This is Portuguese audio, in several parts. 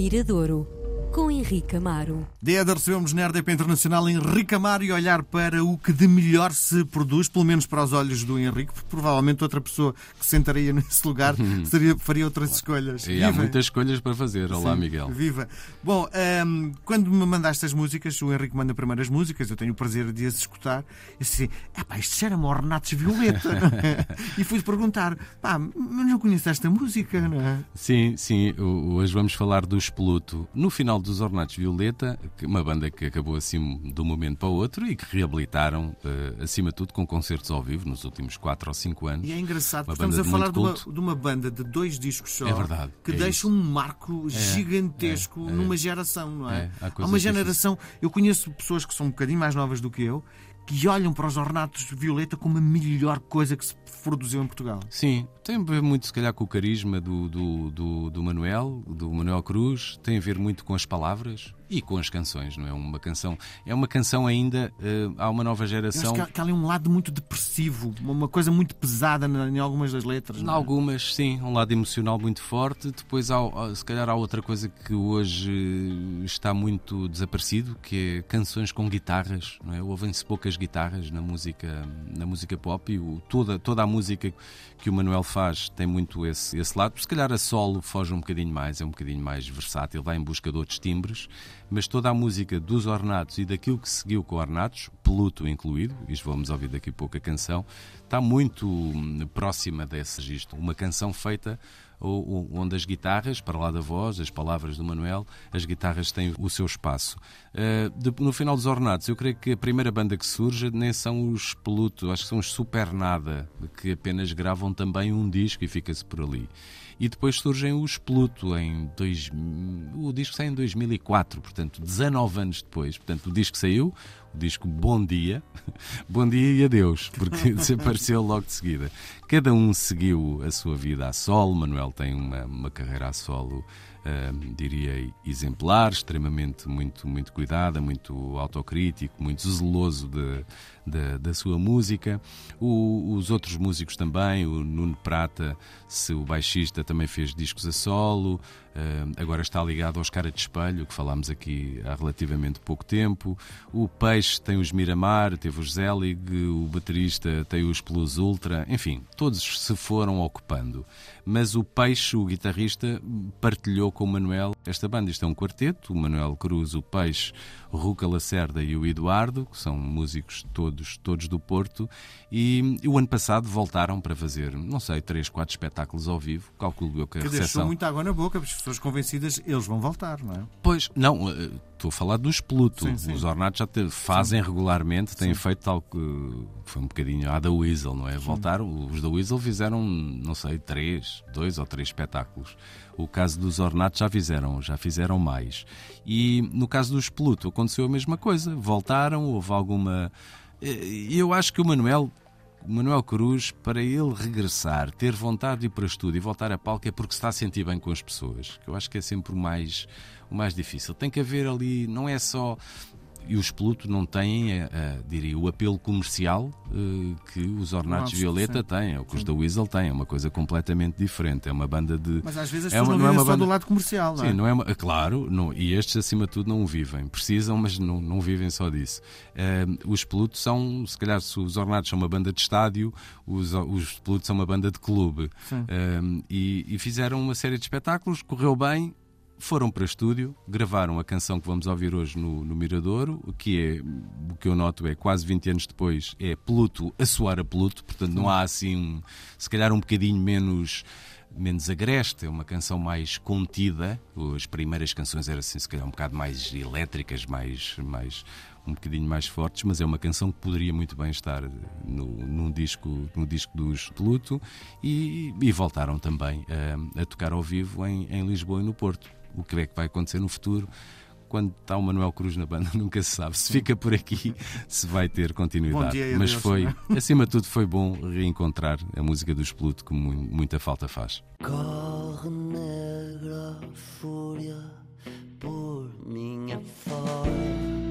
Miradouro, com Henrique Amaro. Dia de recebemos na RDP Internacional Henrique Amaro e olhar para o que de melhor se produz, pelo menos para os olhos do Henrique, porque provavelmente outra pessoa que sentaria nesse lugar seria, faria outras escolhas. E há muitas escolhas para fazer. Olá, Sim, Miguel. Viva! Bom, ahm, quando me mandaste as músicas, o Henrique manda primeiro as músicas, eu tenho o prazer de as escutar, e disse assim: epá, isto cheira-me ao Renatos Violeta. não é? e fui perguntar: pá, mas não conheço esta música, não é? Sim, sim. Hoje vamos falar do Espeluto. No final dos Ornatos Violeta, que- uma banda que acabou assim de um momento para o outro e que reabilitaram, eh, acima de tudo, com concertos ao vivo nos últimos 4 ou 5 anos. E é engraçado, porque estamos a falar de uma, de uma banda de dois discos só É verdade, que é deixa isso. um marco gigantesco é. numa geração, não é? É, há há uma geração. Eu conheço pessoas que são um bocadinho mais novas do que eu que olham para os Ornatos Violeta como a melhor coisa que se produziu em Portugal. Sim, tem a ver muito, se calhar, com o carisma do, do, do, do Manuel, do Manuel Cruz, tem a ver muito com as palavras e com as canções, não é? Uma canção, é uma canção ainda, eh, há uma nova Eu acho geração. que há, ali um lado muito depressivo, uma coisa muito pesada em algumas das letras. Em é? algumas, sim, um lado emocional muito forte. Depois, há, se calhar, há outra coisa que hoje está muito desaparecido, que é canções com guitarras. Não é? Ouvem-se poucas guitarras na música, na música pop e o- toda, toda a música que o Manuel faz tem muito esse, esse lado. Se calhar a solo foge um bocadinho mais, é um bocadinho mais versátil, vai em busca de outros timbres. Mas toda a música dos Ornatos e daquilo que seguiu com Ornatos, Peluto incluído, e vamos ouvir daqui a pouco a canção, está muito hum, próxima desse registro. Uma canção feita onde as guitarras, para lá da voz, as palavras do Manuel, as guitarras têm o seu espaço. De- no final dos Ornatos, eu creio que a primeira banda que surge nem são os Peluto, acho que são os Super Nada, que apenas gravam também um disco e fica-se por ali. E depois surgem os Pluto em dois, o disco sai em 2004, portanto 19 anos depois. Portanto, o disco saiu, o disco Bom Dia, Bom Dia e Adeus, porque desapareceu logo de seguida. Cada um seguiu a sua vida a solo. Manuel tem uma, uma carreira a solo, diria, exemplar, extremamente muito, muito cuidada, muito autocrítico, muito zeloso de, de- da sua música. O- os outros músicos também, o Nuno Prata, se o baixista, também fez discos a solo. agora está ligado aos Cara de Espelho, que falámos aqui há relativamente pouco tempo. O Peixe tem os Miramar, teve os Zelig, o baterista tem os Plus Ultra, enfim, todos se foram ocupando. Mas o Peixe, o guitarrista, partilhou com o Manuel esta banda. Isto é um quarteto, o Manuel Cruz, o Peixe, o Ruca Lacerda e o Eduardo, que são músicos todos, todos do Porto, e, e o ano passado voltaram para fazer, não sei, três, quatro espetáculos ao vivo, calculo eu que a Que deixou recepção... muita água na boca, as pessoas convencidas, eles vão voltar, não é? Pois, não, eh, estou a falar dos Pluto. Sim, sim. Os Ornatos já te- fazem regularmente, têm feito tal que foi um bocadinho a da Weasel, não é? Voltaram, os da Weasel fizeram, não sei, três, dois ou três espetáculos. O caso dos Ornatos já fizeram, já fizeram mais. E no caso dos Pluto aconteceu a mesma coisa. Voltaram, houve alguma. E eu acho que o Manuel Manuel Cruz, para ele regressar, ter vontade de ir para o estúdio e voltar a palco é porque se está a sentir bem com as pessoas. Que eu acho que é sempre o mais, o mais difícil. Tem que haver ali, não é só. E os Pluto não têm, eh, eh, diria, o apelo comercial eh, que os Ornatos Violeta têm, ou que os da Weasel têm. É uma coisa completamente diferente. É uma banda de. Mas às vezes as É pessoas uma- não não é uma só banda- do lado comercial, não é? Sim, não é uma- claro, não- e estes acima de tudo não o vivem. Precisam, mas não, não vivem só disso. Eh, os Pelutos são, se calhar, se os Ornados são uma banda de estádio, os, os Pelutos são uma banda de clube. Eh, e, e fizeram uma série de espetáculos, correu bem. Foram para estúdio, gravaram a canção que vamos ouvir hoje no, no Miradouro, o que é, o que eu noto é quase 20 anos depois, é Pluto a soar a Pluto, portanto não há assim, um- se calhar um bocadinho menos menos agreste, é uma canção mais contida. As primeiras canções eram assim, se calhar um bocado mais elétricas, mais, mais um bocadinho mais fortes, mas é uma canção que poderia muito bem estar no, num disco, no disco dos Pluto e, e voltaram também a, a tocar ao vivo em, em Lisboa e no Porto. O que é que vai acontecer no futuro? Quando está o Manuel Cruz na banda, nunca se sabe se fica por aqui, se vai ter Bom continuidade. dia Mas adeus, foi, não acima de tudo, foi bom reencontrar a música dos Pluto, que mu- muita falta faz. Corre negra fúria por minha fora.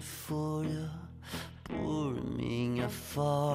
fúria por minha falta.